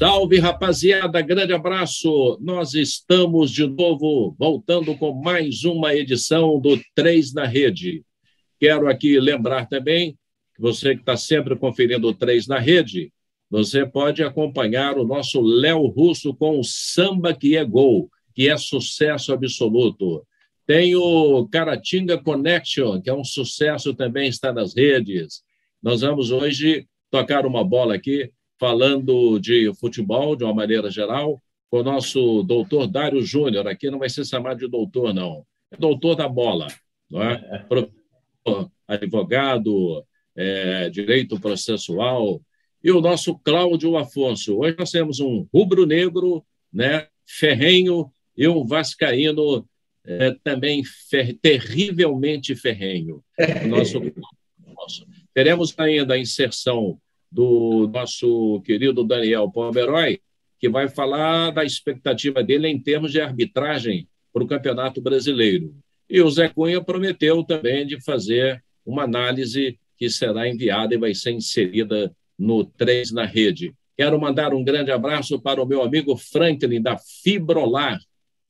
Salve, rapaziada, grande abraço. Nós estamos de novo voltando com mais uma edição do Três na Rede. Quero aqui lembrar também que você que está sempre conferindo o Três na Rede, você pode acompanhar o nosso Léo Russo com o Samba que é Gol, que é sucesso absoluto. Tem o Caratinga Connection, que é um sucesso também, está nas redes. Nós vamos hoje tocar uma bola aqui falando de futebol de uma maneira geral, com o nosso doutor Dário Júnior. Aqui não vai ser chamado de doutor, não. É doutor da bola, não é? Professor, advogado, é, direito processual. E o nosso Cláudio Afonso. Hoje nós temos um rubro-negro, né, ferrenho, e um vascaíno é, também fer terrivelmente ferrenho. O nosso... Teremos ainda a inserção do nosso querido Daniel Pomeroy, que vai falar da expectativa dele em termos de arbitragem para o Campeonato Brasileiro. E o Zé Cunha prometeu também de fazer uma análise que será enviada e vai ser inserida no 3 na rede. Quero mandar um grande abraço para o meu amigo Franklin, da Fibrolar.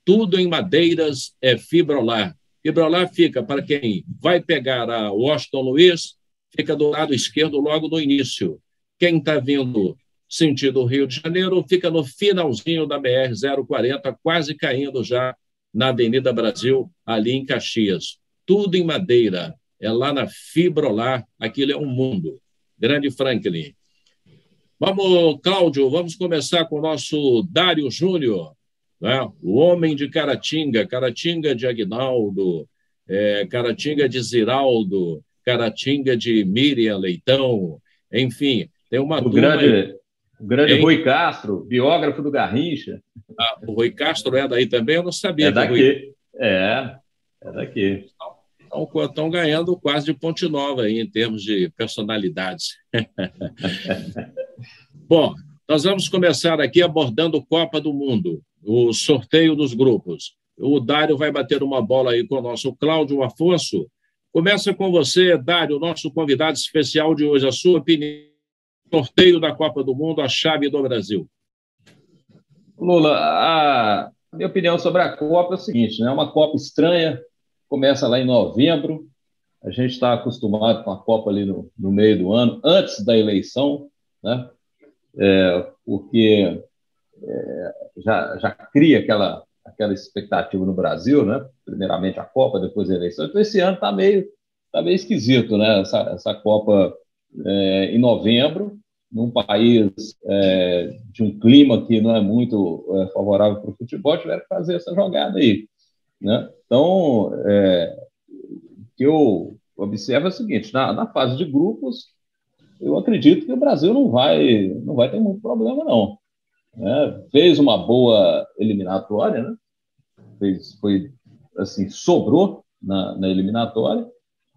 Tudo em madeiras é Fibrolar. Fibrolar fica para quem vai pegar a Washington Luiz, fica do lado esquerdo logo no início. Quem está vindo sentido Rio de Janeiro fica no finalzinho da BR-040, quase caindo já na Avenida Brasil, ali em Caxias. Tudo em madeira. É lá na Fibrolar, aquilo é um mundo. Grande Franklin. Vamos, Cláudio, vamos começar com o nosso Dário Júnior, né? o homem de Caratinga, Caratinga de Agnaldo, é, Caratinga de Ziraldo, Caratinga de Miriam Leitão, enfim, tem uma o grande, o grande Rui Castro, biógrafo do Garrincha. Ah, o Rui Castro é daí também? Eu não sabia. É daqui. Rui... É, é daqui. Estão, estão ganhando quase de Ponte Nova aí, em termos de personalidades. Bom, nós vamos começar aqui abordando Copa do Mundo, o sorteio dos grupos. O Dário vai bater uma bola aí com o nosso Cláudio Afonso. Começa com você, Dário, nosso convidado especial de hoje. A sua opinião sorteio da Copa do Mundo, a chave do Brasil? Lula, a minha opinião sobre a Copa é o seguinte: é né? uma Copa estranha, começa lá em novembro, a gente está acostumado com a Copa ali no, no, meio do ano, antes da eleição, né? É, porque é, já, já cria aquela, aquela expectativa no Brasil, né? primeiramente a Copa, depois a eleição. Então, esse ano está meio, tá meio esquisito, né? essa, essa Copa é, em novembro, num país é, de um clima que não é muito é, favorável para o futebol, tiveram que fazer essa jogada aí. Né? Então, é, o que eu observo é o seguinte: na, na, fase de grupos, eu acredito que o Brasil não vai, não vai ter muito problema, não. Né? Fez uma boa eliminatória, né? Fez, foi assim, sobrou na, na eliminatória.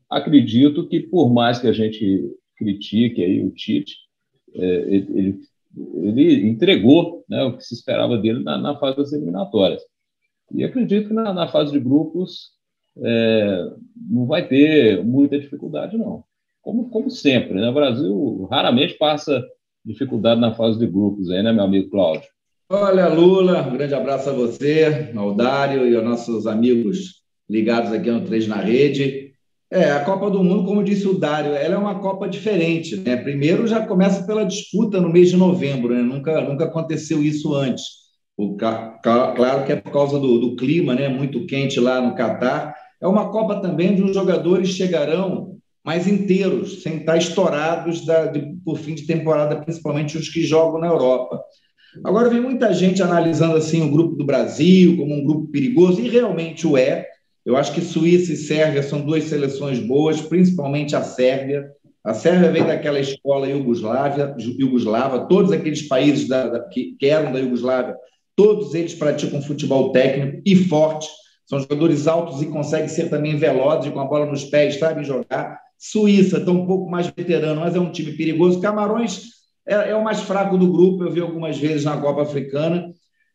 Acredito que, por mais que a gente critique aí o Tite, ele, ele entregou né, o que se esperava dele na, na, fase das eliminatórias. E acredito que na, na fase de grupos é, não vai ter muita dificuldade, não. Como, como sempre, né? o Brasil raramente passa dificuldade na fase de grupos, aí, né, meu amigo Cláudio? Olha, Lula, um grande abraço a você, ao Dário e aos nossos amigos ligados aqui no Três na Rede. É, a Copa do Mundo, como disse o Dário, ela é uma Copa diferente. Né? Primeiro já começa pela disputa no mês de novembro, né? nunca, nunca aconteceu isso antes. O, claro que é por causa do, do clima né? muito quente lá no Catar. É uma Copa também onde os jogadores chegarão mais inteiros, sem estar estourados da, de, por fim de temporada, principalmente os que jogam na Europa. Agora vem muita gente analisando assim o grupo do Brasil como um grupo perigoso, e realmente o é eu acho que Suíça e Sérvia são duas seleções boas, principalmente a Sérvia. A Sérvia vem daquela escola Iugoslávia, Iugoslava, todos aqueles países da, da, que, que eram da Iugoslávia, todos eles praticam futebol técnico e forte. São jogadores altos e conseguem ser também velozes, com a bola nos pés, sabem jogar. Suíça está um pouco mais veterano, mas é um time perigoso. Camarões é, é, o mais fraco do grupo, eu vi algumas vezes na Copa Africana.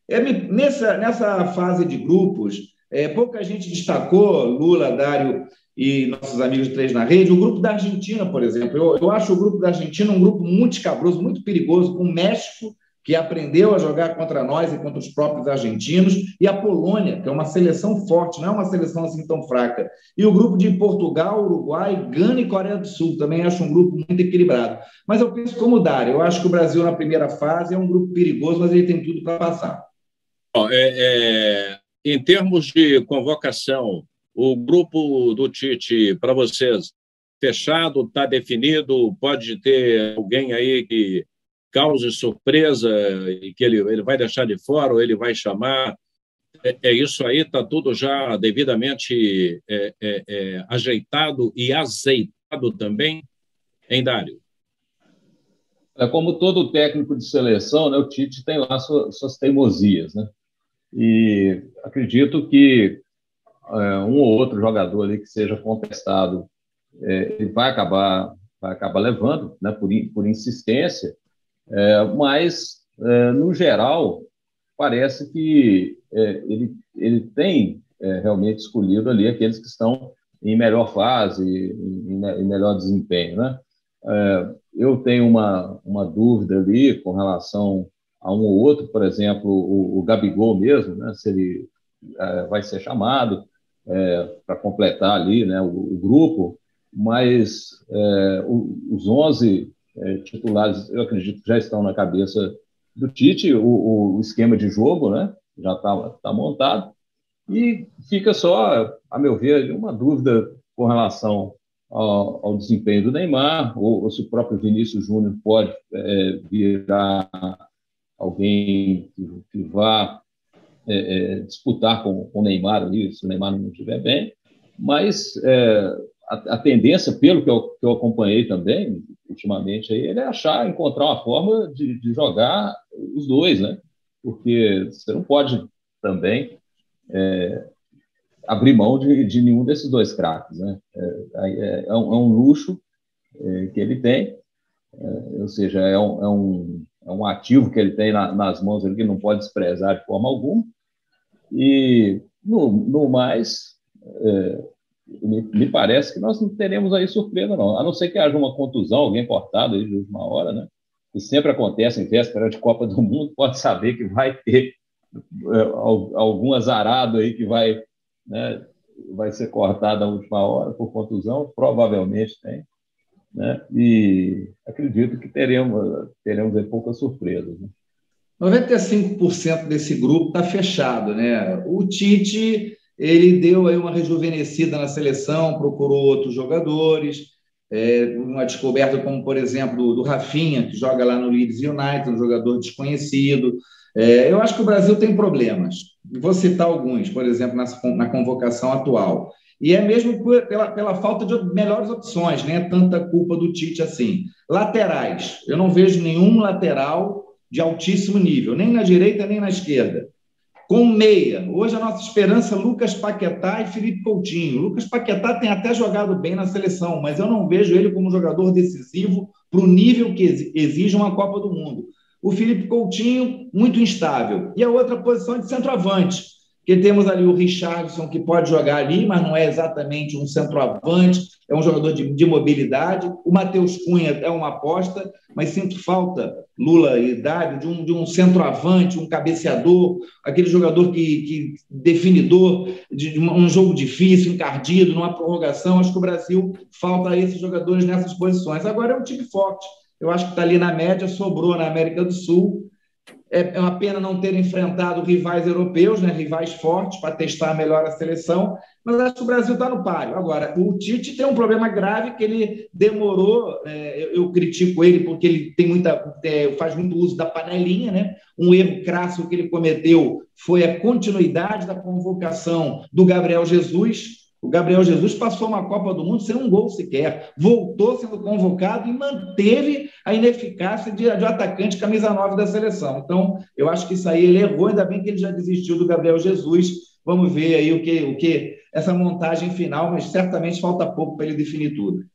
É, nessa, nessa fase de grupos, é, pouca gente destacou, Lula, Dário e nossos amigos Três na Rede, o grupo da Argentina, por exemplo. Eu, eu acho o grupo da Argentina um grupo muito escabroso, muito perigoso, com México, que aprendeu a jogar contra nós e contra os próprios argentinos, e a Polônia, que é uma seleção forte, não é uma seleção assim tão fraca. E o grupo de Portugal, Uruguai, Gana e Coreia do Sul, também acho um grupo muito equilibrado. Mas eu penso como Dário, eu acho que o Brasil na primeira fase é um grupo perigoso, mas ele tem tudo para passar. É, é, em termos de convocação, o grupo do Tite, para vocês, fechado, está definido, pode ter alguém aí que cause surpresa e que ele, ele vai deixar de fora ou ele vai chamar. É, é isso aí, está tudo já devidamente é, é, é, ajeitado e azeitado também, em Dário? É como todo técnico de seleção, né, o Tite tem lá suas, suas teimosias, né? E acredito que é, um ou outro jogador ali que seja contestado, é, ele vai acabar vai acabar levando, né, por, por insistência, é, mas, é, no geral, parece que é, ele, ele tem é, realmente escolhido ali aqueles que estão em melhor fase, em, em melhor desempenho. Né? Eu tenho uma, uma dúvida ali com relação a um ou outro, por exemplo, o, o Gabigol mesmo, né? se ele é, vai ser chamado para completar ali né, o, o grupo, mas o, os 11 é, titulares, eu acredito já estão na cabeça do Tite, o, o esquema de jogo né, já está tá montado, e fica só, a meu ver, uma dúvida com relação ao, ao desempenho do Neymar, ou, ou, se o próprio Vinícius Júnior pode é, virar alguém que, que vá é, é, disputar com, com o Neymar ali, se o Neymar não estiver bem, mas é, a, a, tendência, pelo que eu, que eu acompanhei também, ultimamente, aí, ele é achar, encontrar uma forma de, de jogar os dois, né? Porque você não pode também é, abrir mão de, de, nenhum desses dois craques, né? É, é, é, um, um, luxo que ele tem, ou seja, é um, é um, ativo que ele tem na, nas mãos, ele que não pode desprezar de forma alguma, e no, no mais me, me, parece que nós não teremos aí surpresa, não. A não ser que haja uma contusão, alguém cortado aí de última hora, né? Que sempre acontece em véspera de Copa do Mundo, pode saber que vai ter é, algum azarado aí que vai, né, vai ser cortado na última hora por contusão, provavelmente tem. Né? E acredito que teremos, teremos aí poucas surpresas. Né? 95% desse grupo está fechado, né? O Tite ele deu aí uma rejuvenescida na seleção, procurou outros jogadores, é, uma descoberta como, por exemplo, do Rafinha, que joga lá no Leeds United, um jogador desconhecido. É, eu acho que o Brasil tem problemas. Vou citar alguns, por exemplo, na, na convocação atual. E é mesmo pela, pela falta de melhores opções, nem é tanta culpa do Tite assim. Laterais. Eu não vejo nenhum lateral de altíssimo nível, nem na direita nem na esquerda com meia. Hoje a nossa esperança Lucas Paquetá e Felipe Coutinho. Lucas Paquetá tem até jogado bem na seleção, mas eu não vejo ele como jogador decisivo para o nível que exige uma Copa do Mundo. O Felipe Coutinho, muito instável. E a outra posição de centroavante, que temos ali o Richardson, que pode jogar ali, mas não é exatamente um centroavante, é um jogador de, de mobilidade. O Matheus Cunha é uma aposta, mas sinto falta, Lula e Dário, de um, de um centroavante, um cabeceador, aquele jogador que, que definidor de um jogo difícil, encardido, numa prorrogação. Acho que o Brasil falta esses jogadores nessas posições. Agora é um time forte. Eu acho que está ali na média, sobrou na América do Sul. É, é uma pena não ter enfrentado rivais europeus, né, rivais fortes, para testar melhor a seleção, mas acho que o Brasil está no páreo. Agora, o Tite tem um problema grave que ele demorou, é, eu, eu, critico ele porque ele tem muita, é, faz muito uso da panelinha, né? Um erro crasso que ele cometeu foi a continuidade da convocação do Gabriel Jesus. O Gabriel Jesus passou uma Copa do Mundo sem um gol sequer, voltou sendo convocado e manteve a ineficácia de, de atacante camisa 9 da seleção. Então, eu acho que isso aí ele errou, ainda bem que ele já desistiu do Gabriel Jesus. Vamos ver aí o que, o que essa montagem final, mas certamente falta pouco para ele definir tudo.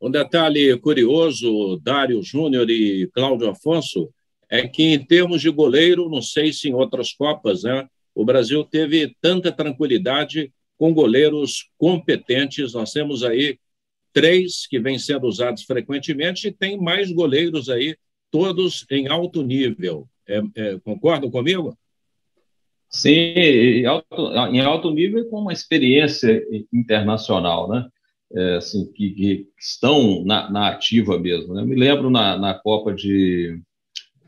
Um detalhe curioso, Dário Júnior e Cláudio Afonso, é que em termos de goleiro, não sei se em outras Copas, né, o Brasil teve tanta tranquilidade com goleiros competentes. Nós temos aí três que vêm sendo usados frequentemente e tem mais goleiros aí, todos em alto nível. É, é, concordam comigo? Sim, em alto, em alto nível com uma experiência internacional, né? É, assim, que, que estão na, na, ativa mesmo. Né? Eu me lembro na, na Copa de,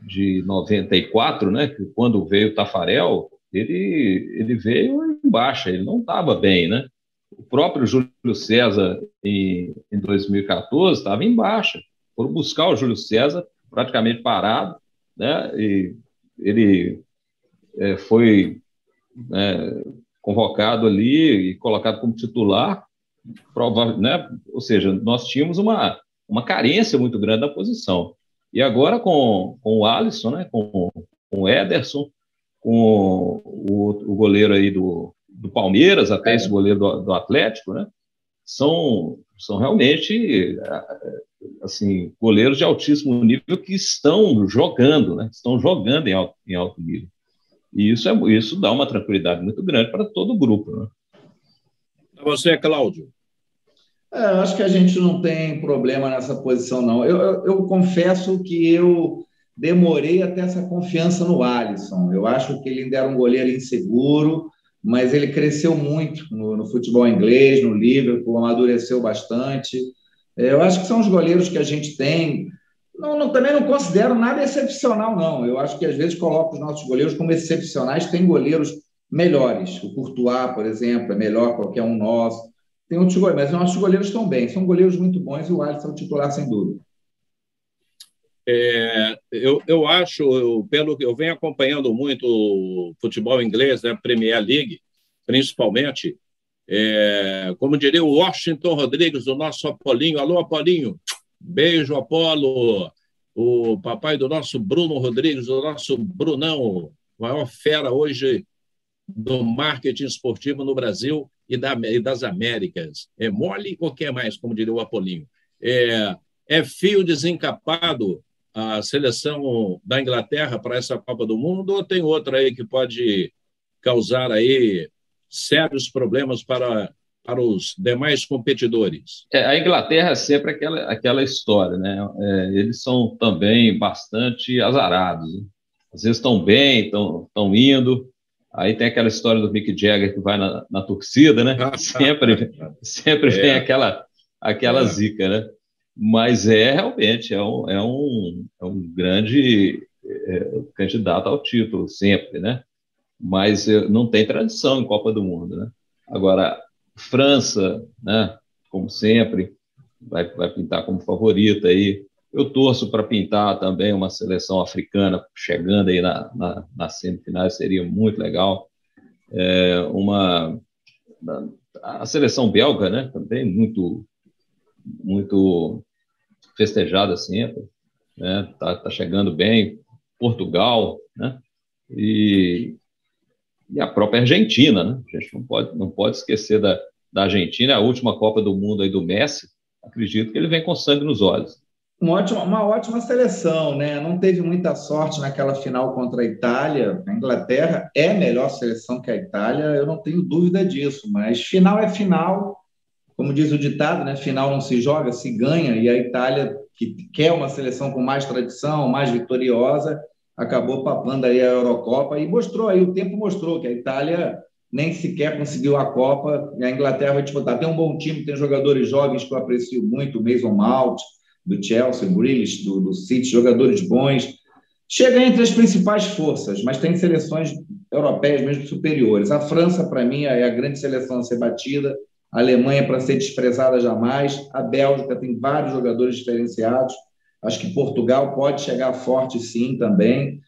de 94, né, que quando veio o Tafarel, ele, ele veio em baixa, ele não estava bem, né? O próprio Júlio César, em, em 2014, estava em baixa. Foram buscar o Júlio César, praticamente parado, né? E ele é, foi é, convocado ali e colocado como titular, prova, né? Ou seja, nós tínhamos uma, uma carência muito grande da posição. E agora com, com o Alisson, né? com, com o Ederson, com o, o goleiro aí do, do Palmeiras, até é. esse goleiro do, do Atlético, né? São, são realmente assim goleiros de altíssimo nível que estão jogando, né? Estão jogando em alto, em alto nível. E isso, é, isso dá uma tranquilidade muito grande para todo o grupo. Né? Você, Cláudio. É, eu acho que a gente não tem problema nessa posição, não. Eu, eu, eu confesso que eu demorei até essa confiança no Alisson. Eu acho que ele ainda era um goleiro inseguro, mas ele cresceu muito no, no futebol inglês, no Liverpool, amadureceu bastante. É, eu acho que são os goleiros que a gente tem. Não, não, também não considero nada excepcional, não. Eu acho que às vezes coloco os nossos goleiros como excepcionais. Tem goleiros melhores. O Courtois, por exemplo, é melhor que qualquer um nosso. Tem outros goleiros, mas os nossos goleiros estão bem. São goleiros muito bons e o Alisson é o titular, sem dúvida. É, eu, eu acho, eu, pelo que eu venho acompanhando muito o futebol inglês, né, Premier League, principalmente, é, como diria o Washington Rodrigues, o nosso Apolinho. Alô, Apolinho, beijo, Apolo, o papai do nosso Bruno Rodrigues, o nosso Brunão, maior fera hoje do marketing esportivo no Brasil e, da, e das Américas. É mole ou quer mais, como diria o Apolinho? É, é fio desencapado a seleção da Inglaterra para essa Copa do Mundo ou tem outra aí que pode causar aí sérios problemas para, para os demais competidores? É, a Inglaterra é sempre aquela, aquela história, né? É, eles são também bastante azarados. Né? Às vezes estão bem, estão, estão indo. Aí tem aquela história do Mick Jagger que vai na, na torcida, né? sempre sempre é. vem aquela, aquela é. zica, né? Mas é realmente é um, é um, é um grande é, candidato ao título, sempre, né? Mas é, não tem tradição em Copa do Mundo, né? Agora, França, né? Como sempre, vai, vai pintar como favorita aí. Eu torço para pintar também uma seleção africana chegando aí na, na, na semifinal, seria muito legal. É, uma a seleção belga, né? Também muito muito festejada sempre, né? Tá, tá chegando bem. Portugal, né? E, e a própria Argentina, né? A gente não pode, não pode esquecer da, da Argentina, a última Copa do Mundo aí do Messi. Acredito que ele vem com sangue nos olhos. Uma ótima, uma ótima seleção, né? Não teve muita sorte naquela final contra a Itália. A Inglaterra é melhor seleção que a Itália, eu não tenho dúvida disso, mas final é final como diz o ditado, né, final não se joga, se ganha, e a Itália, que quer uma seleção com mais tradição, mais vitoriosa, acabou papando aí a Eurocopa e mostrou aí, o tempo mostrou que a Itália nem sequer conseguiu a Copa, e a Inglaterra vai disputar. Tem um bom time, tem jogadores jovens que eu aprecio muito, o Mason Mount, do Chelsea, Grealish, do, do City, jogadores bons. Chega entre as principais forças, mas tem seleções europeias mesmo superiores. A França, para mim, é a grande seleção a ser batida, a Alemanha para ser desprezada jamais, a Bélgica tem vários jogadores diferenciados, acho que Portugal pode chegar forte sim também,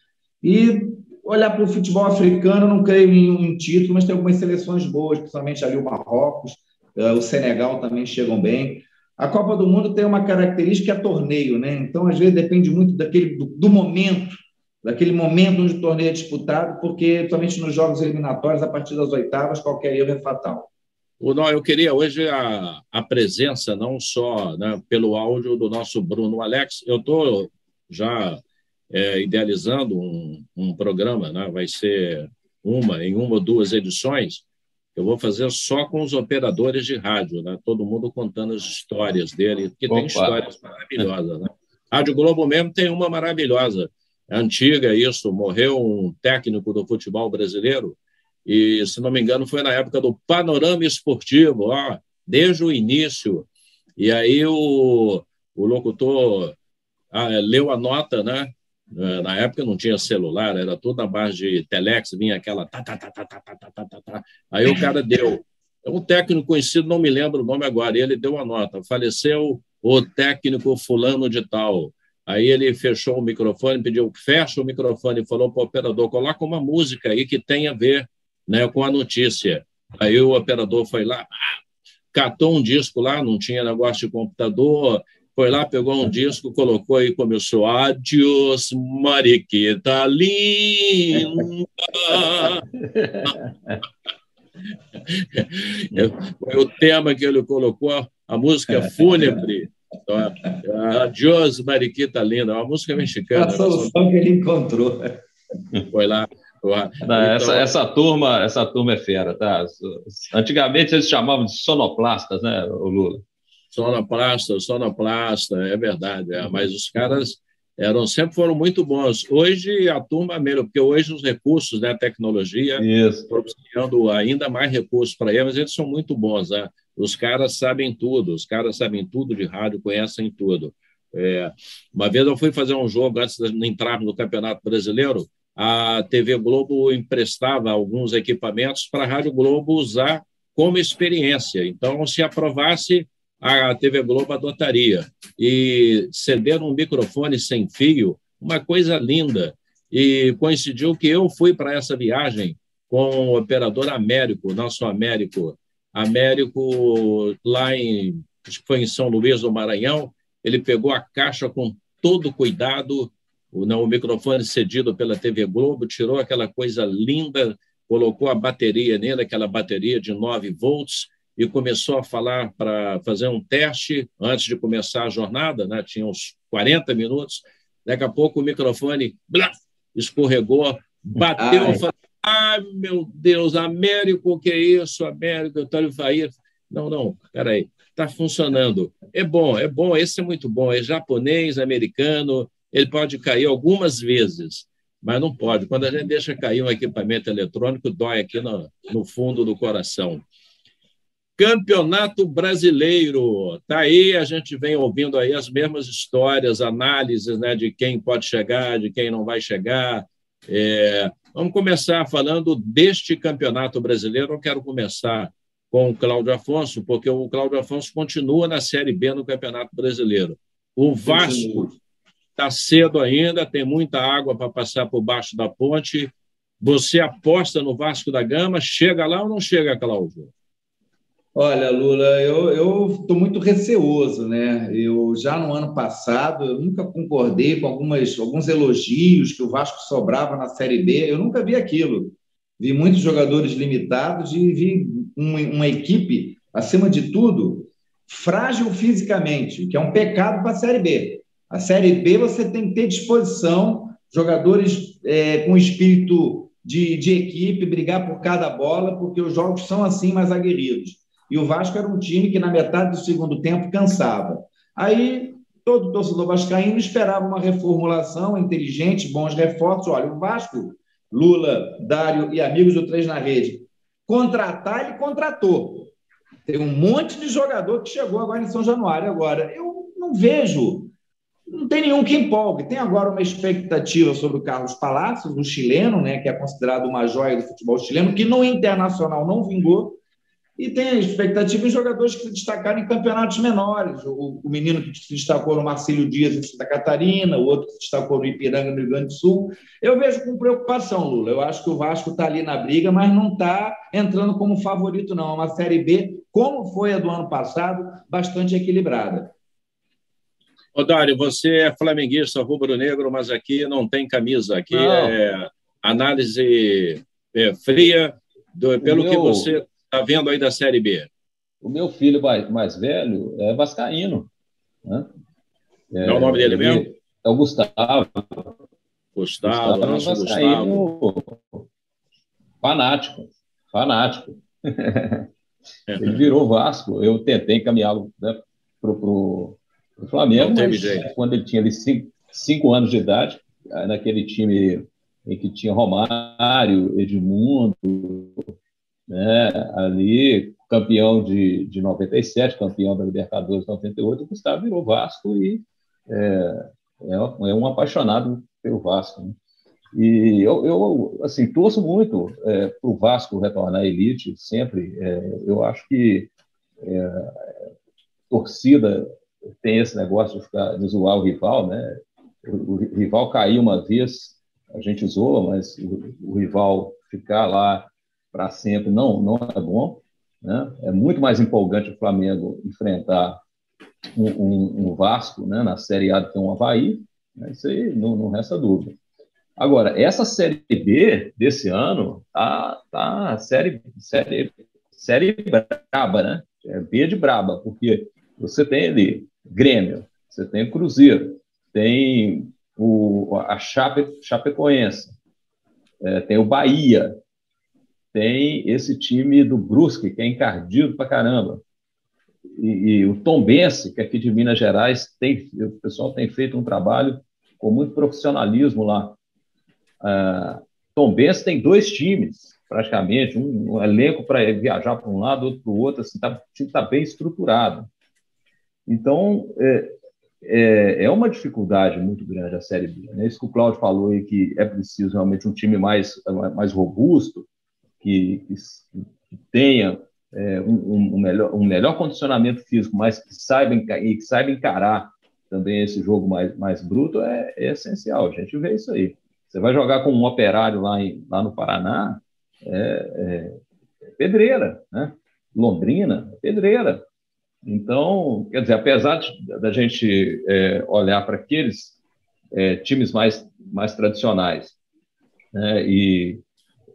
e olhar para o futebol africano, não creio em um título, mas tem algumas seleções boas, principalmente ali o Marrocos, eh, o Senegal também chegam bem. A Copa do Mundo tem uma característica que é torneio, né? Então, às vezes, depende muito daquele, do, do momento, daquele momento onde o torneio é disputado, porque, principalmente nos jogos eliminatórios, a partir das oitavas, qualquer erro é fatal. Não, eu queria hoje a, a presença, não só né, pelo áudio do nosso Bruno Alex. Eu estou já é, idealizando um, um programa, né, vai ser uma, em uma ou duas edições, eu vou fazer só com os operadores de rádio, né, todo mundo contando as histórias dele, que tem histórias maravilhosas. Né? Rádio Globo mesmo tem uma maravilhosa. é antiga isso, morreu um técnico do futebol brasileiro, e, se não me engano, foi na época do Panorama Esportivo, ó, desde o início. E aí o, o locutor ah, leu a nota, né? Na época não tinha celular, era tudo na base de telex, vinha aquela tá, tá, tá, tá, tá, tá, tá, tá, tá. Aí o cara deu. Um técnico conhecido, não me lembro o nome agora, ele deu a nota. Faleceu o técnico fulano de tal. Aí ele fechou o microfone, pediu fecha o microfone e falou para o operador, coloca uma música aí que tenha a ver né, com a notícia. Aí o operador foi lá, catou um disco lá, não tinha negócio de computador, foi lá, pegou um disco, colocou e começou Adios, Mariquita linda. Foi o tema que ele colocou, a música fúnebre. Adios, Mariquita linda, uma música mexicana. A solução que ele encontrou. Foi lá, não, então... essa, essa, turma, essa turma é fera, tá? Antigamente eles chamavam de sonoplastas, né, o Lula? Sonoplasta, sonoplasta, é verdade, é, mas os caras eram sempre foram muito bons. Hoje a turma é melhor, porque hoje os recursos, né, tecnologia, propiciando ainda mais recursos para eles, eles são muito bons, né? Os caras sabem tudo, os caras sabem tudo de rádio, conhecem tudo. É, uma vez eu fui fazer um jogo antes de entrar no Campeonato Brasileiro, a TV Globo emprestava alguns equipamentos para a Rádio Globo usar como experiência. Então, se aprovasse, a TV Globo adotaria. E ceder um microfone sem fio, uma coisa linda. E coincidiu que eu fui para essa viagem com o operador Américo, nosso Américo. Américo, lá em, acho que foi em São Luís do Maranhão, ele pegou a caixa com todo cuidado, o, não, o microfone cedido pela TV Globo, tirou aquela coisa linda, colocou a bateria nele, aquela bateria de 9 volts, e começou a falar para fazer um teste antes de começar a jornada, né? tinha uns 40 minutos. Daqui a pouco o microfone blá, escorregou, bateu. Ai. Falei, Ai, meu Deus, Américo, o que é isso? Américo, Antônio Fair. Não, não, peraí, está funcionando. É bom, é bom, esse é muito bom. É japonês, americano, ele pode cair algumas vezes, mas não pode. Quando a gente deixa cair um equipamento eletrônico, dói aqui no, no fundo do coração. Campeonato Brasileiro. Tá aí, a gente vem ouvindo aí as mesmas histórias, análises né, de quem pode chegar, de quem não vai chegar. É, vamos começar falando deste Campeonato Brasileiro. Eu quero começar com o Cláudio Afonso, porque o Cláudio Afonso continua na Série B no Campeonato Brasileiro. O Vasco está cedo ainda, tem muita água para passar por baixo da ponte. Você aposta no Vasco da Gama, chega lá ou não chega, Cláudio? Olha, Lula, eu estou muito receoso, né? Eu já no ano passado eu nunca concordei com algumas, alguns elogios que o Vasco sobrava na Série B. Eu nunca vi aquilo. Vi muitos jogadores limitados e vi uma, uma equipe, acima de tudo, frágil fisicamente, que é um pecado para a Série B. A Série B você tem que ter disposição, jogadores é, com espírito de, de equipe, brigar por cada bola, porque os jogos são assim mais aguerridos. E o Vasco era um time que, na metade do segundo tempo, cansava. Aí, todo torcedor vascaíno esperava uma reformulação inteligente, bons reforços. Olha, o Vasco, Lula, Dário e amigos do Três na Rede, contratar, ele contratou. Tem um monte de jogador que chegou agora em São Januário. Agora, eu não vejo não tem nenhum que empolgue. Tem agora uma expectativa sobre o Carlos Palacios, o chileno, né, que é considerado uma joia do futebol chileno, que no internacional não vingou. E tem a expectativa em jogadores que se destacaram em campeonatos menores. O, o menino que se destacou no Marcílio Dias em Santa Catarina, o outro que se destacou no Ipiranga, no Rio Grande do Sul. Eu vejo com preocupação, Lula. Eu acho que o Vasco está ali na briga, mas não está entrando como favorito, não. É uma Série B, como foi a do ano passado, bastante equilibrada. Ô, Dário, você é flamenguista rubro-negro, mas aqui não tem camisa. Aqui não. é análise é, fria do, pelo meu, que você está vendo aí da Série B. O meu filho mais, velho é vascaíno. Né? É, é o nome dele mesmo? É o Gustavo. Gustavo, Gustavo, é vascaíno Gustavo. fanático. Fanático. Ele virou Vasco. Eu tentei encaminhá-lo né, para o o Flamengo, mas, quando ele tinha ali cinco, cinco, anos de idade, naquele time em que tinha Romário, Edmundo, né, ali campeão de, de 97, campeão da Libertadores 98, o Gustavo virou Vasco e é, é, é um apaixonado pelo Vasco. Né? E eu, eu, assim, torço muito é, para o Vasco retornar à elite, sempre. É, eu acho que é, torcida tem esse negócio de, ficar, de zoar o rival, né? O, o, rival cair uma vez, a gente zoa, mas o, o rival ficar lá para sempre não, não é bom. Né? É muito mais empolgante o Flamengo enfrentar um, um, um Vasco né, na Série A do que um Havaí. Né? Isso aí não, não resta dúvida. Agora, essa Série B desse ano tá, tá série, série, série braba, né? É B de braba, porque você tem ali Grêmio, você tem Cruzeiro, tem o, a Chape, Chapecoense, é, tem o Bahia, tem esse time do Brusque, que é encardido pra caramba. E, e o Tom Bense, que é aqui de Minas Gerais, tem, o pessoal tem feito um trabalho com muito profissionalismo lá. Uh, Tom Benz tem dois times, praticamente, um, um elenco para viajar para um lado, outro para o outro, assim, tá, o time está bem estruturado. Então, é, é, é, uma dificuldade muito grande a Série B. Né? Isso que o Claudio falou aí, que é preciso realmente um time mais, mais robusto, que, que, tenha é, um, um, melhor, um melhor condicionamento físico, mas que saiba, e que saiba encarar também esse jogo mais, mais bruto, é, é essencial. A gente vê isso aí. Você vai jogar com um operário lá, em, lá no Paraná, é, é, é pedreira, né? Londrina, é pedreira. Então, quer dizer, apesar da gente é, olhar para aqueles é, times mais, mais tradicionais né, e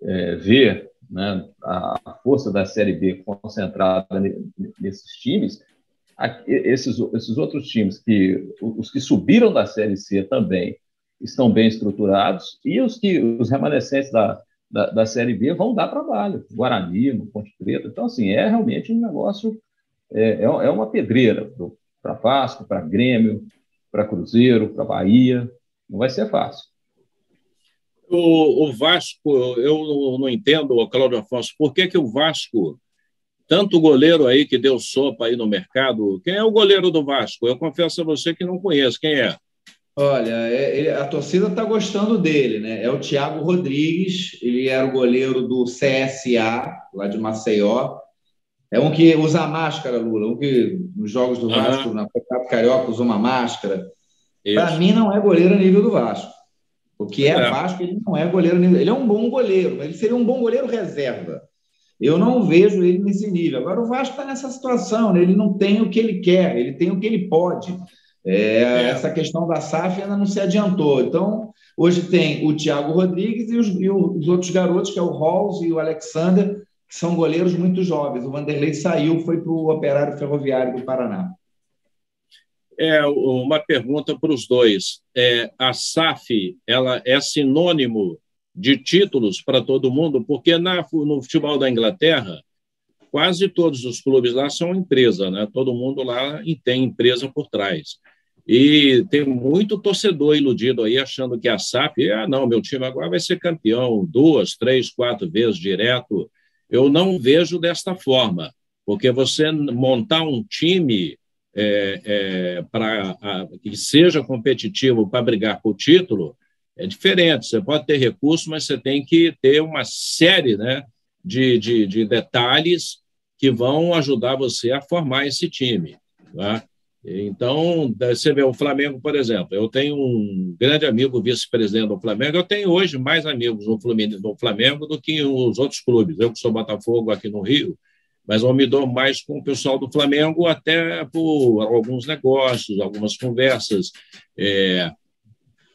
é, ver né, a força da Série B concentrada nesses times, esses, esses outros times, que os que subiram da Série C também estão bem estruturados e os que os remanescentes da, da, da Série B vão dar trabalho, Guarani, Ponte Preta. Então, assim, é realmente um negócio, é, é, é uma pedreira para Vasco, para Grêmio, para Cruzeiro, para Bahia. Não vai ser fácil. O, o Vasco, eu não entendo, Cláudio Afonso, por que, que o Vasco, tanto goleiro aí que deu sopa aí no mercado, quem é o goleiro do Vasco? Eu confesso a você que não conheço, quem é? Olha, é, a torcida está gostando dele, né? É o Thiago Rodrigues, ele era o goleiro do CSA, lá de Maceió. É um que usa máscara, Lula, um que nos jogos do Vasco, uhum. na Campeonato Carioca, usa uma máscara. Para mim, não é goleiro a nível do Vasco. O que é, é, Vasco, ele não é goleiro nível. Ele é um bom goleiro, mas ele seria um bom goleiro reserva. Eu não vejo ele nesse nível. Agora, o Vasco está nessa situação, né? ele não tem o que ele quer, ele tem o que ele pode. É, é. Essa questão da SAF ainda não se adiantou. Então, hoje tem o Thiago Rodrigues e os, e os outros garotos, que é o Rolls e o Alexander, são goleiros muito jovens. O Vanderlei saiu, foi para o Operário Ferroviário do Paraná. É uma pergunta para os dois. É, a SAF ela é sinônimo de títulos para todo mundo, porque na, no futebol da Inglaterra quase todos os clubes lá são empresa, né? Todo mundo lá tem empresa por trás. E tem muito torcedor iludido aí, achando que a SAP, ah, não, meu time agora vai ser campeão duas, três, quatro vezes direto. Eu não vejo desta forma, porque você montar um time é, é, para que seja competitivo para brigar por título é diferente. Você pode ter recurso, mas você tem que ter uma série né, de, de, de detalhes que vão ajudar você a formar esse time. Tá? Então, você vê o Flamengo, por exemplo. Eu tenho um grande amigo, vice-presidente do Flamengo. Eu tenho hoje mais amigos no Flamengo do que os outros clubes. Eu que sou Botafogo aqui no Rio, mas eu me dou mais com o pessoal do Flamengo, até por alguns negócios, algumas conversas. É,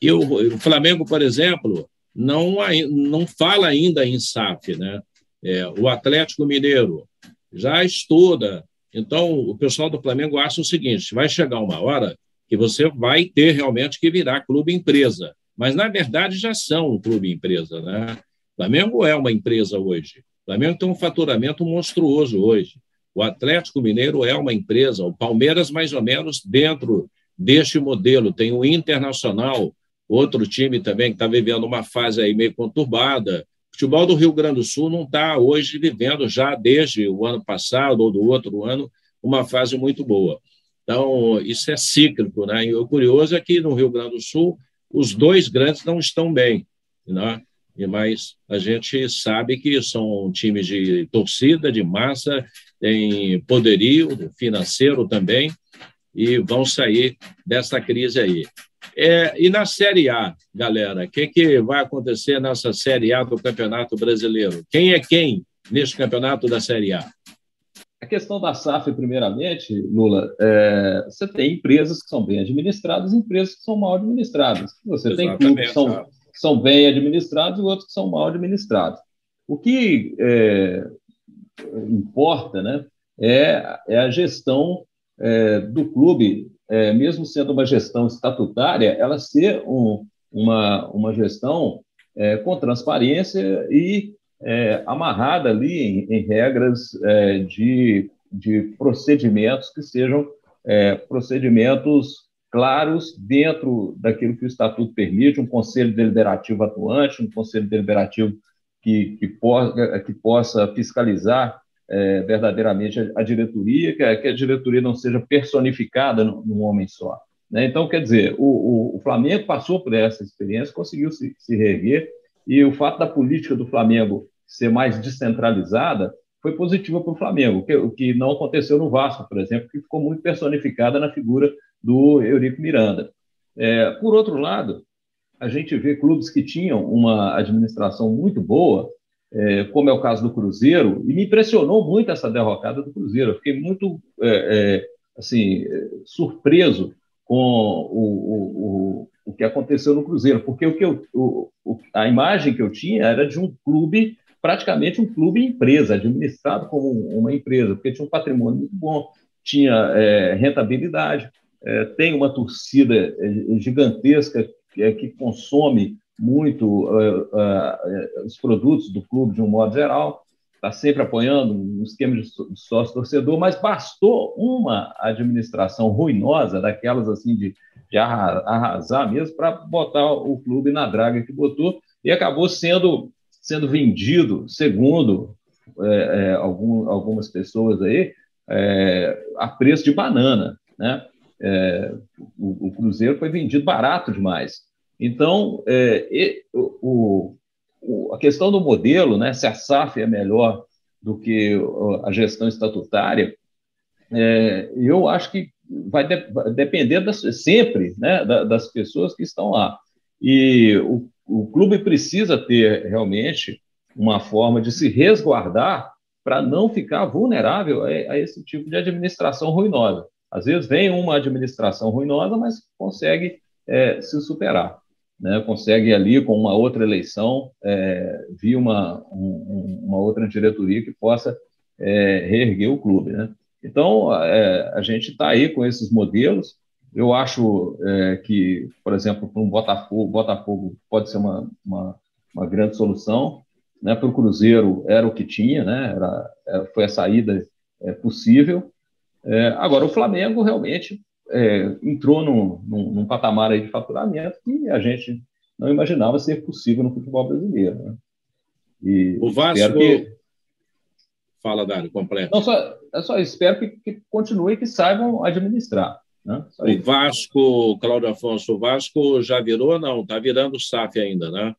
eu, o Flamengo, por exemplo, não, não fala ainda em SAF. Né? É, o Atlético Mineiro já estuda então, o pessoal do Flamengo acha o seguinte: vai chegar uma hora que você vai ter realmente que virar clube empresa. Mas, na verdade, já são um clube empresa. Né? O Flamengo é uma empresa hoje. O Flamengo tem um faturamento monstruoso hoje. O Atlético Mineiro é uma empresa. O Palmeiras, mais ou menos, dentro deste modelo. Tem o Internacional, outro time também que está vivendo uma fase aí meio conturbada. Futebol do Rio Grande do Sul não está hoje vivendo já desde o ano passado ou do outro ano uma fase muito boa. Então, isso é cíclico, né? E o curioso é que no Rio Grande do Sul os dois grandes não estão bem, né? mas a gente sabe que são times de torcida, de massa, tem poderio financeiro também, e vão sair dessa crise aí. É, e na Série A, galera, o que, que vai acontecer nessa Série A do Campeonato Brasileiro? Quem é quem neste campeonato da Série A? A questão da SAF, primeiramente, Lula, é, você tem empresas que são bem administradas e empresas que são mal administradas. Você Exatamente, tem clubes que são, que são, bem administrados e outros que são mal administrados. O que é, importa né, é, é a gestão é, do clube, é, mesmo sendo uma gestão estatutária, ela ser um, uma, uma gestão é, com transparência e é, amarrada ali em, em regras é, de, de procedimentos que sejam é, procedimentos claros dentro daquilo que o Estatuto permite, um conselho deliberativo atuante, um conselho deliberativo que, que, po que possa fiscalizar é, verdadeiramente a, diretoria, que a, que a, diretoria não seja personificada num homem só. Né? Então, quer dizer, o, o, o, Flamengo passou por essa experiência, conseguiu se, se reerguer, e o fato da política do Flamengo ser mais descentralizada foi positiva para o Flamengo, que, o que não aconteceu no Vasco, por exemplo, que ficou muito personificada na figura do Eurico Miranda. É, por outro lado, a gente vê clubes que tinham uma administração muito boa, é, como é o caso do Cruzeiro, e me impressionou muito essa derrocada do Cruzeiro. Eu fiquei muito é, é assim, surpreso com o, o, o, que aconteceu no Cruzeiro, porque o que eu, o, a imagem que eu tinha era de um clube, praticamente um clube empresa, administrado como uma empresa, porque tinha um patrimônio muito bom, tinha é, rentabilidade, é, tem uma torcida é, gigantesca que, que consome muito uh, uh, os produtos do clube de um modo geral, está sempre apoiando um esquema de sócio-torcedor, mas bastou uma administração ruinosa, daquelas assim de, de arrasar mesmo, para botar o clube na draga que botou, e acabou sendo, sendo vendido, segundo é, é, algum, algumas pessoas aí, é, a preço de banana. Né? O, o Cruzeiro foi vendido barato demais. Então, é, e, o, o, a questão do modelo, né, se a SAF é melhor do que a gestão estatutária, é, eu acho que vai, de, vai depender das, sempre né, das pessoas que estão lá. E o, o clube precisa ter realmente uma forma de se resguardar para não ficar vulnerável a, a, esse tipo de administração ruinosa. Às vezes vem uma administração ruinosa, mas consegue é, se superar né, consegue ali, com uma outra eleição, é, vir uma, um, uma outra diretoria que possa é, reerguer o clube. Né? Então, é, a gente está aí com esses modelos. Eu acho é, que, por exemplo, para um Botafogo, Botafogo pode ser uma, uma, uma grande solução. Né? Para o Cruzeiro era o que tinha, né? era, era foi a saída é, possível. É, agora, o Flamengo realmente é, entrou num, num, num, patamar de faturamento que a gente não imaginava ser possível no futebol brasileiro. Né? E o Vasco. Que... Fala, Dário, completo. Não, só, eu só espero que, que continue e que saibam administrar. Né? O Vasco, Cláudio Afonso, o Vasco já virou? Não, está virando SAF ainda, né?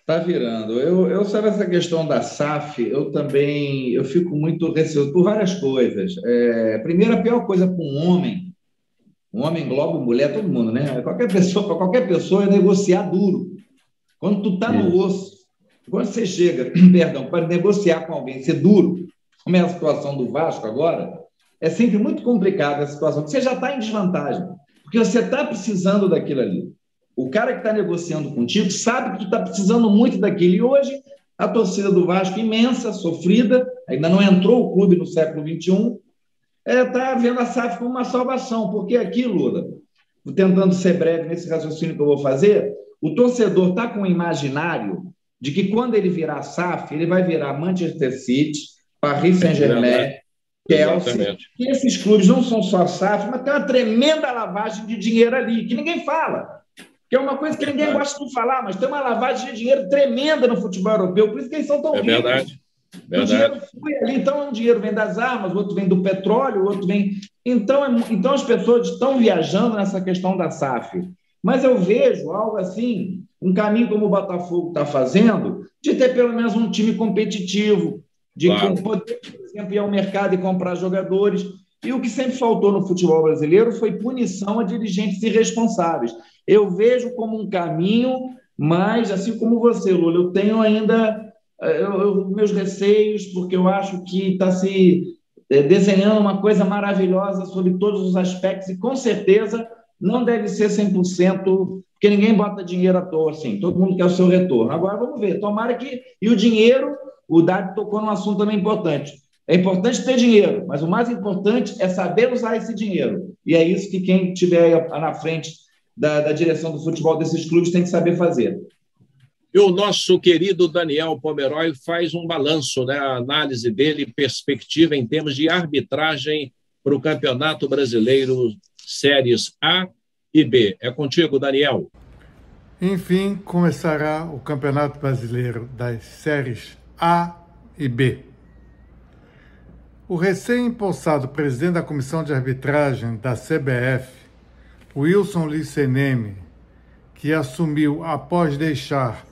Está virando. Eu, eu sobre essa questão da SAF, eu também eu fico muito receoso por várias coisas. É, primeiro, a pior coisa para um homem homem engloba mulher, todo mundo, né? Qualquer pessoa, para qualquer pessoa é negociar duro. Quando tu está no osso, quando você chega, perdão, para negociar com alguém, ser duro, como é a situação do Vasco agora, é sempre muito complicada a situação, porque você já está em desvantagem, porque você está precisando daquilo ali. O cara que está negociando contigo sabe que tu está precisando muito daquilo. E hoje, a torcida do Vasco, imensa, sofrida, ainda não entrou o clube no século XXI, está é, vendo a SAF como uma salvação, porque aqui, Lula, tentando ser breve nesse raciocínio que eu vou fazer, o torcedor está com o imaginário de que quando ele virar SAF, ele vai virar Manchester City, Paris Saint-Germain, Chelsea. E esses clubes não são só SAF, mas tem uma tremenda lavagem de dinheiro ali, que ninguém fala. que é uma coisa que ninguém gosta de falar, mas tem uma lavagem de dinheiro tremenda no futebol europeu, por isso que eles são tão é ricos. Verdade. O dinheiro foi ali, então um dinheiro vem das armas, o outro vem do petróleo, o outro vem. Então, é... então as pessoas estão viajando nessa questão da SAF. Mas eu vejo algo assim, um caminho como o Botafogo está fazendo, de ter pelo menos um time competitivo, de claro. poder, por exemplo, ir ao mercado e comprar jogadores. E o que sempre faltou no futebol brasileiro foi punição a dirigentes irresponsáveis. Eu vejo como um caminho, mas, assim como você, Lula, eu tenho ainda eu, meus receios, porque eu acho que está se eh, desenhando uma coisa maravilhosa sobre todos os aspectos, e com certeza não deve ser 100%, porque ninguém bota dinheiro à toa assim, todo mundo quer o seu retorno. Agora vamos ver, tomara que. E o dinheiro, o Dado tocou num assunto também importante. É importante ter dinheiro, mas o mais importante é saber usar esse dinheiro. E é isso que quem estiver na frente da, da direção do futebol desses clubes tem que saber fazer. E o nosso querido Daniel Pomeroy faz um balanço, né, a análise dele, perspectiva em termos de arbitragem para o Campeonato Brasileiro Séries A e B. É contigo, Daniel. Enfim, começará o Campeonato Brasileiro das Séries A e B. O recém-impulsado presidente da Comissão de Arbitragem da CBF, Wilson Liceneme, que assumiu após deixar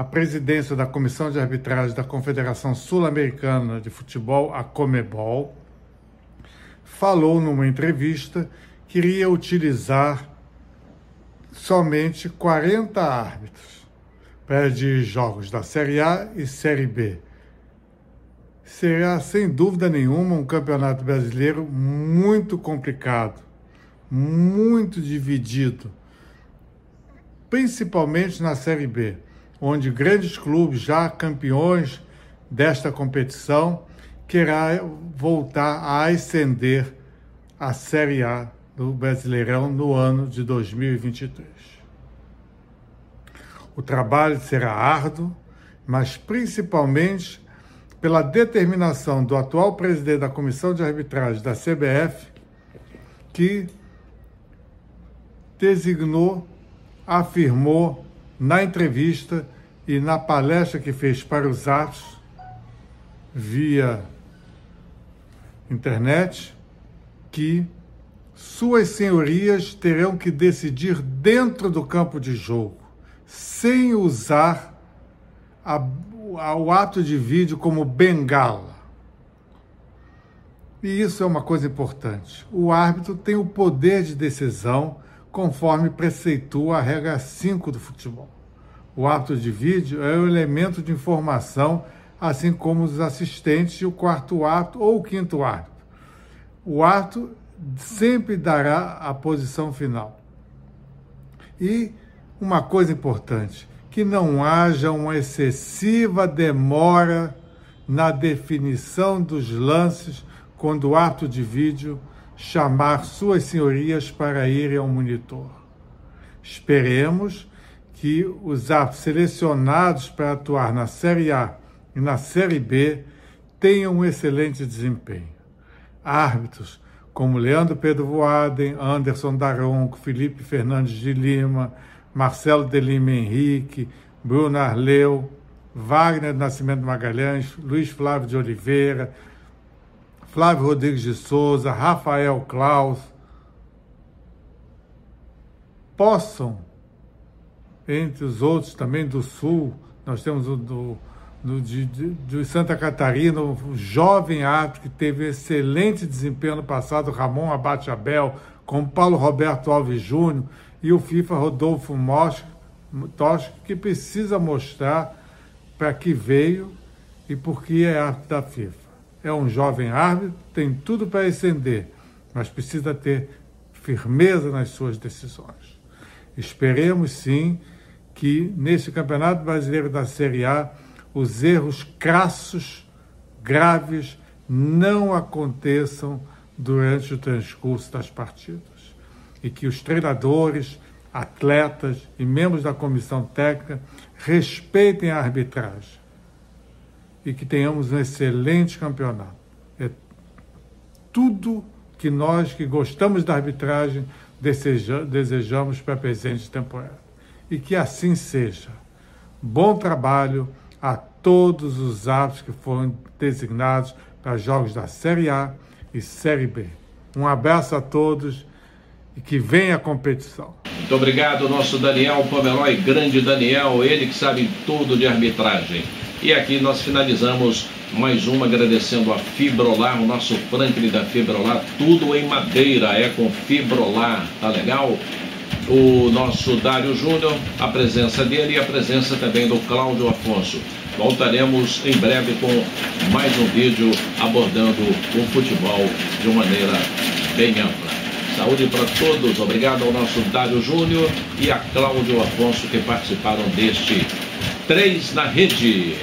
a presidência da Comissão de Arbitragem da Confederação Sul-Americana de Futebol, a Comebol, falou numa entrevista que iria utilizar somente 40 árbitros para dirigir jogos da Série A e Série B. Será, sem dúvida nenhuma, um campeonato brasileiro muito complicado, muito dividido, principalmente na Série B onde grandes clubes já campeões desta competição querá voltar a ascender a Série A do Brasileirão no ano de 2023. O trabalho será árduo, mas principalmente pela determinação do atual presidente da Comissão de Arbitragem da CBF, que designou, afirmou na entrevista e na palestra que fez para os atos via internet que suas senhorias terão que decidir dentro do campo de jogo, sem usar a, a, o ato de vídeo como bengala. E isso é uma coisa importante. O árbitro tem o poder de decisão conforme preceitua a regra 5 do futebol. O árbitro de vídeo é um elemento de informação, assim como os assistentes e o quarto árbitro ou o quinto árbitro. O árbitro sempre dará a posição final. E uma coisa importante, que não haja uma excessiva demora na definição dos lances quando o árbitro de vídeo chamar suas senhorias para irem ao monitor. Esperemos que os selecionados para atuar na Série A e na Série B tenham um excelente desempenho. Árbitros como Leandro Pedro Voaden, Anderson Daronco, Felipe Fernandes de Lima, Marcelo de Lima Henrique, Bruno Arleu, Wagner Nascimento Magalhães, Luiz Flávio de Oliveira, Flávio Rodrigues de Souza, Rafael Klaus, possam, entre os outros também do Sul, nós temos o do, do de, de, Santa Catarina, um jovem árbitro que teve excelente desempenho no passado, Ramon Abate Abel, com Paulo Roberto Alves Júnior e o FIFA Rodolfo Tosch, que precisa mostrar para que veio e por que é árbitro da FIFA é um jovem árbitro, tem tudo para ascender, mas precisa ter firmeza nas suas decisões. Esperemos sim que neste Campeonato Brasileiro da Série A os erros crassos, graves, não aconteçam durante o transcurso das partidas e que os treinadores, atletas e membros da comissão técnica respeitem a arbitragem e que tenhamos um excelente campeonato. É tudo que nós que gostamos da arbitragem deseja, desejamos para a presente temporada. e que assim seja. Bom trabalho a todos os árbitros que foram designados para jogos da Série A e Série B. Um abraço a todos e que venha a competição. Muito obrigado, nosso Daniel Pomeroy, grande Daniel, ele que sabe tudo de arbitragem. E aqui nós finalizamos mais uma agradecendo a Fibrolar, o nosso Franklin da Fibrolar, tudo em madeira, é com Fibrolar, tá legal? O nosso Dário Júnior, a presença dele e a presença também do Cláudio Afonso. Voltaremos em breve com mais um vídeo abordando o futebol de uma maneira bem ampla. Saúde para todos. Obrigado ao nosso Dário Júnior e a Cláudio Afonso que participaram deste Três na Rede.